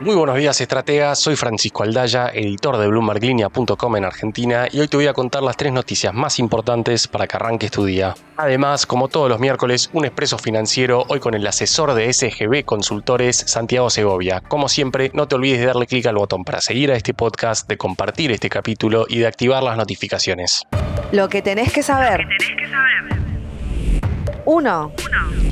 Muy buenos días, estrategas. Soy Francisco Aldaya, editor de BloombergLinea.com en Argentina, y hoy te voy a contar las tres noticias más importantes para que arranques tu día. Además, como todos los miércoles, un expreso financiero hoy con el asesor de SGB Consultores, Santiago Segovia. Como siempre, no te olvides de darle clic al botón para seguir a este podcast, de compartir este capítulo y de activar las notificaciones. Lo que tenés que saber. 1.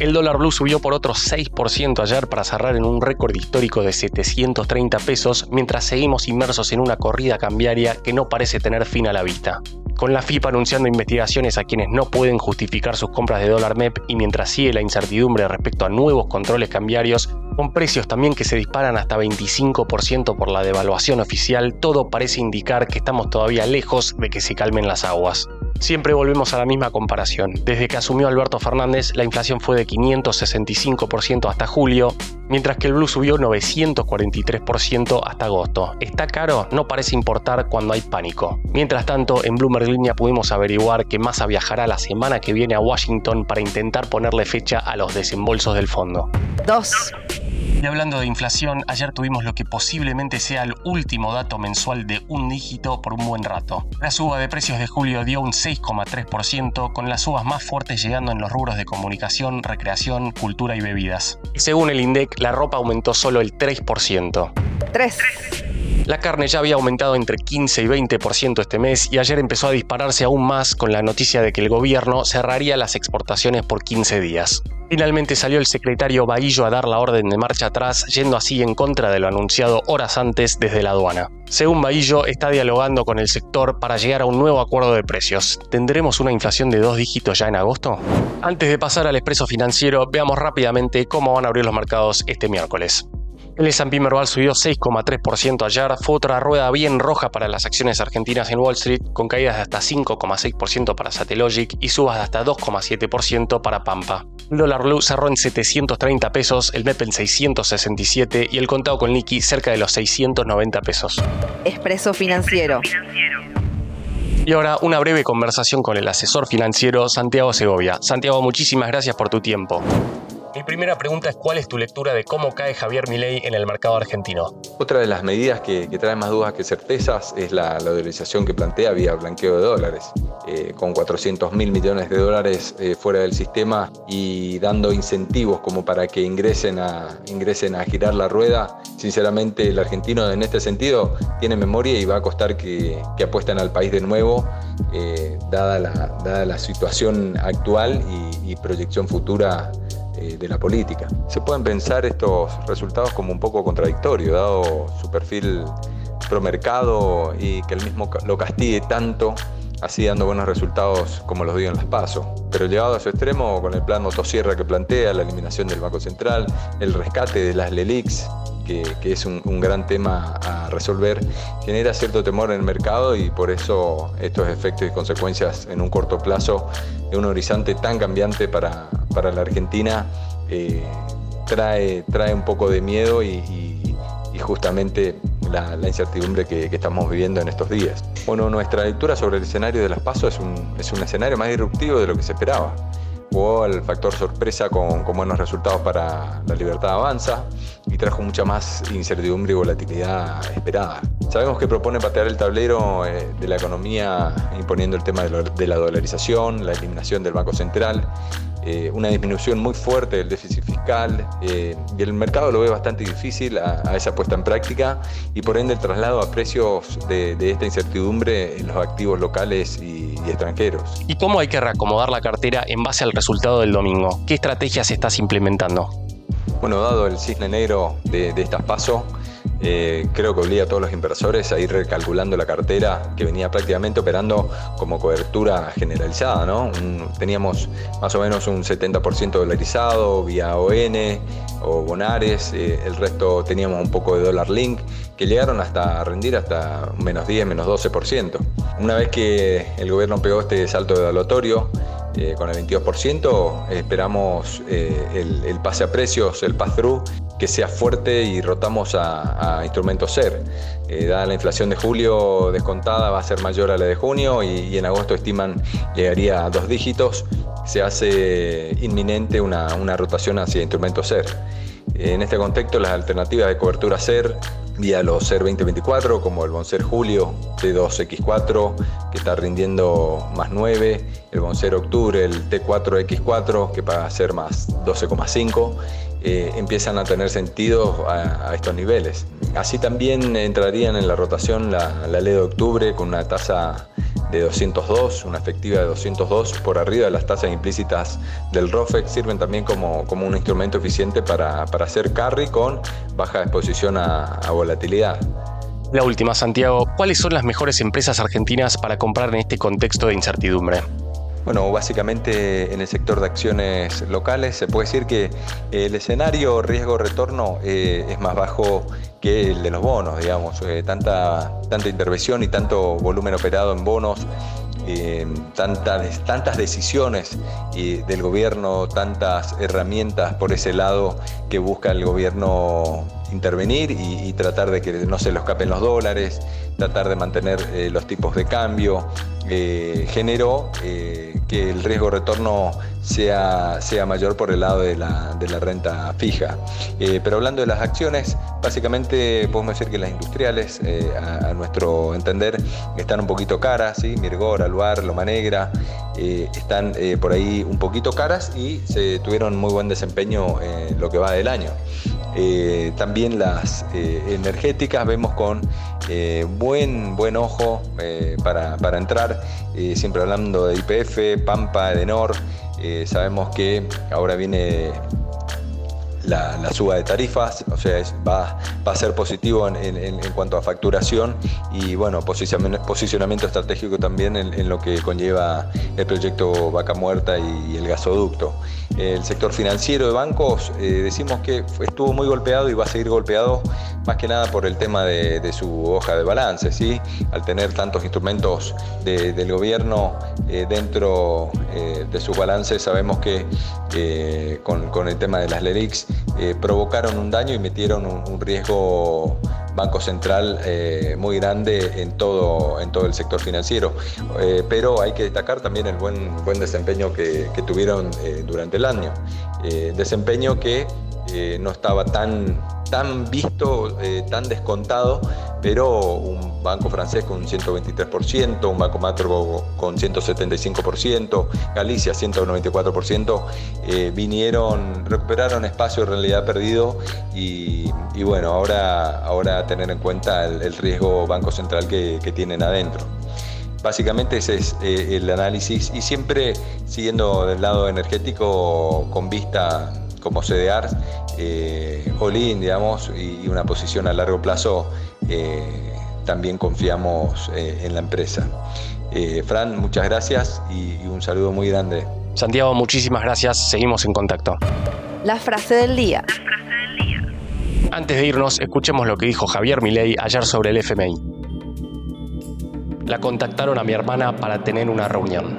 El dólar blue subió por otro 6% ayer para cerrar en un récord histórico de 730 pesos, mientras seguimos inmersos en una corrida cambiaria que no parece tener fin a la vista. Con la FIPA anunciando investigaciones a quienes no pueden justificar sus compras de dólar MEP y mientras sigue la incertidumbre respecto a nuevos controles cambiarios, con precios también que se disparan hasta 25% por la devaluación oficial, todo parece indicar que estamos todavía lejos de que se calmen las aguas. Siempre volvemos a la misma comparación. Desde que asumió Alberto Fernández, la inflación fue de 565% hasta julio, mientras que el blue subió 943% hasta agosto. ¿Está caro? No parece importar cuando hay pánico. Mientras tanto, en Bloomberg Línea pudimos averiguar que Massa viajará la semana que viene a Washington para intentar ponerle fecha a los desembolsos del fondo. 2. Y hablando de inflación, ayer tuvimos lo que posiblemente sea el último dato mensual de un dígito por un buen rato. La suba de precios de julio dio un 6,3%, con las subas más fuertes llegando en los rubros de comunicación, recreación, cultura y bebidas. Y según el INDEC, la ropa aumentó solo el 3%. 3. La carne ya había aumentado entre 15 y 20% este mes y ayer empezó a dispararse aún más con la noticia de que el gobierno cerraría las exportaciones por 15 días. Finalmente salió el secretario Bahillo a dar la orden de marcha atrás, yendo así en contra de lo anunciado horas antes desde la aduana. Según Bahillo, está dialogando con el sector para llegar a un nuevo acuerdo de precios. ¿Tendremos una inflación de dos dígitos ya en agosto? Antes de pasar al expreso financiero, veamos rápidamente cómo van a abrir los mercados este miércoles. El S&P Merval subió 6,3% ayer, fue otra rueda bien roja para las acciones argentinas en Wall Street, con caídas de hasta 5,6% para Satellogic y subas de hasta 2,7% para Pampa. El dólar blue cerró en 730 pesos, el MEP en 667 y el contado con liqui cerca de los 690 pesos. Expreso financiero. Y ahora una breve conversación con el asesor financiero Santiago Segovia. Santiago, muchísimas gracias por tu tiempo. Mi primera pregunta es cuál es tu lectura de cómo cae Javier Milei en el mercado argentino. Otra de las medidas que, trae más dudas que certezas es la, la que plantea vía blanqueo de dólares. Eh, con 400 mil millones de dólares eh, fuera del sistema y dando incentivos como para que ingresen a, ingresen a girar la rueda, sinceramente el argentino en este sentido tiene memoria y va a costar que, apuesten al país de nuevo, eh, dada, la, dada la situación actual y proyección futura de la política. Se pueden pensar estos resultados como un poco contradictorios, dado su perfil promercado y que el mismo lo castigue tanto, así dando buenos resultados como los dio en las PASO. Pero llevado a su extremo, con el plan motosierra que plantea, la eliminación del Banco Central, el rescate de las LELIX, que, es un, gran tema a resolver, genera cierto temor en el mercado y por eso estos efectos y consecuencias en un corto plazo de un horizonte tan cambiante para, para la Argentina eh, trae, trae un poco de miedo y, justamente la, incertidumbre que, que, estamos viviendo en estos días. Bueno, nuestra lectura sobre el escenario de las PASO es un, es un escenario más disruptivo de lo que se esperaba. Jugó al factor sorpresa con, con, buenos resultados para la libertad avanza y trajo mucha más incertidumbre y volatilidad esperada. Sabemos que propone patear el tablero eh, de la economía imponiendo el tema de, la dolarización, la eliminación del Banco Central eh, una disminución muy fuerte del déficit fiscal eh, y el mercado lo ve bastante difícil a, a, esa puesta en práctica y por ende el traslado a precios de, de esta incertidumbre en los activos locales y, y, extranjeros. ¿Y cómo hay que reacomodar la cartera en base al resultado del domingo? ¿Qué estrategias estás implementando? Bueno, dado el cisne negro de, de estas pasos, eh, creo que obliga a todos los inversores a ir recalculando la cartera que venía prácticamente operando como cobertura generalizada. ¿no? Teníamos más o menos un 70% dolarizado vía ON o Bonares, eh, el resto teníamos un poco de dólar link que llegaron hasta a rendir hasta menos 10, menos 12%. Una vez que el gobierno pegó este salto de evaluatorio, eh, con el 22%. Esperamos el, el, pase a precios, el pass-through, que sea fuerte y rotamos a, instrumentos SER. dada la inflación de julio descontada va a ser mayor a la de junio y, en agosto estiman llegaría a dos dígitos. Se hace inminente una, una rotación hacia instrumentos SER. En este contexto, las alternativas de cobertura SER vía los SER 2024, como el Bonser Julio T2X4, que está rindiendo más 9, el Bonser Octubre, el T4X4, que va a ser más 12,5, eh, empiezan a tener sentido a, estos niveles. Así también entrarían en la rotación la, la de octubre con una tasa de 202, una efectiva de 202 por arriba de las tasas implícitas del ROFEX, sirven también como, como un instrumento eficiente para, para, hacer carry con baja exposición a, a volatilidad. La última, Santiago, ¿cuáles son las mejores empresas argentinas para comprar en este contexto de incertidumbre? Bueno, básicamente en el sector de acciones locales se puede decir que el escenario riesgo-retorno eh, es más bajo que el de los bonos, digamos. Eh, tanta, intervención y tanto volumen operado en bonos eh, tantas decisiones del gobierno, tantas herramientas por ese lado que busca el gobierno intervenir y, tratar de que no se le escapen los dólares, tratar de mantener eh, los tipos de cambio, eh, generó que el riesgo retorno sea, sea mayor por el lado de la, renta fija. Eh, pero hablando de las acciones, básicamente podemos decir que las industriales, eh, a, nuestro entender, están un poquito caras, ¿sí? Mirgor, Aluar, Loma Negra, eh, están por ahí un poquito caras y se tuvieron muy buen desempeño en lo que va del año. También las energéticas. Vemos con buen, buen ojo para, para, entrar, siempre hablando de IPF, Pampa, Edenor, eh, sabemos que ahora viene la, suba de tarifas, o sea, va, a ser positivo en, cuanto a facturación y bueno, posicionamiento estratégico también en, lo que conlleva el proyecto Vaca Muerta y, el gasoducto. El sector financiero de bancos, eh, decimos que estuvo muy golpeado y va a seguir golpeado más que nada por el tema de, su hoja de balance, ¿sí? Al tener tantos instrumentos del gobierno eh, dentro eh, de sus balances, sabemos que con, con, el tema de las LERICs eh, provocaron un daño y metieron un, riesgo Banco Central eh, muy grande en todo, en todo el sector financiero. Eh, pero hay que destacar también el buen, buen desempeño que, que tuvieron durante el año. desempeño que no estaba tan, tan visto, tan descontado pero un banco francés con un 123%, un banco macro con 175%, Galicia 194%, eh, vinieron, recuperaron espacio en realidad perdido y, bueno, ahora, ahora tener en cuenta el, riesgo banco central que, tienen adentro. Básicamente ese es eh, el análisis y siempre siguiendo del lado energético con vista como CDR, eh, all-in, digamos, y una posición a largo plazo eh, también confiamos eh, en la empresa. Eh, Fran, muchas gracias y, un saludo muy grande. Santiago, muchísimas gracias. Seguimos en contacto. La frase del día. Antes de irnos, escuchemos lo que dijo Javier Milei ayer sobre el FMI. La contactaron a mi hermana para tener una reunión.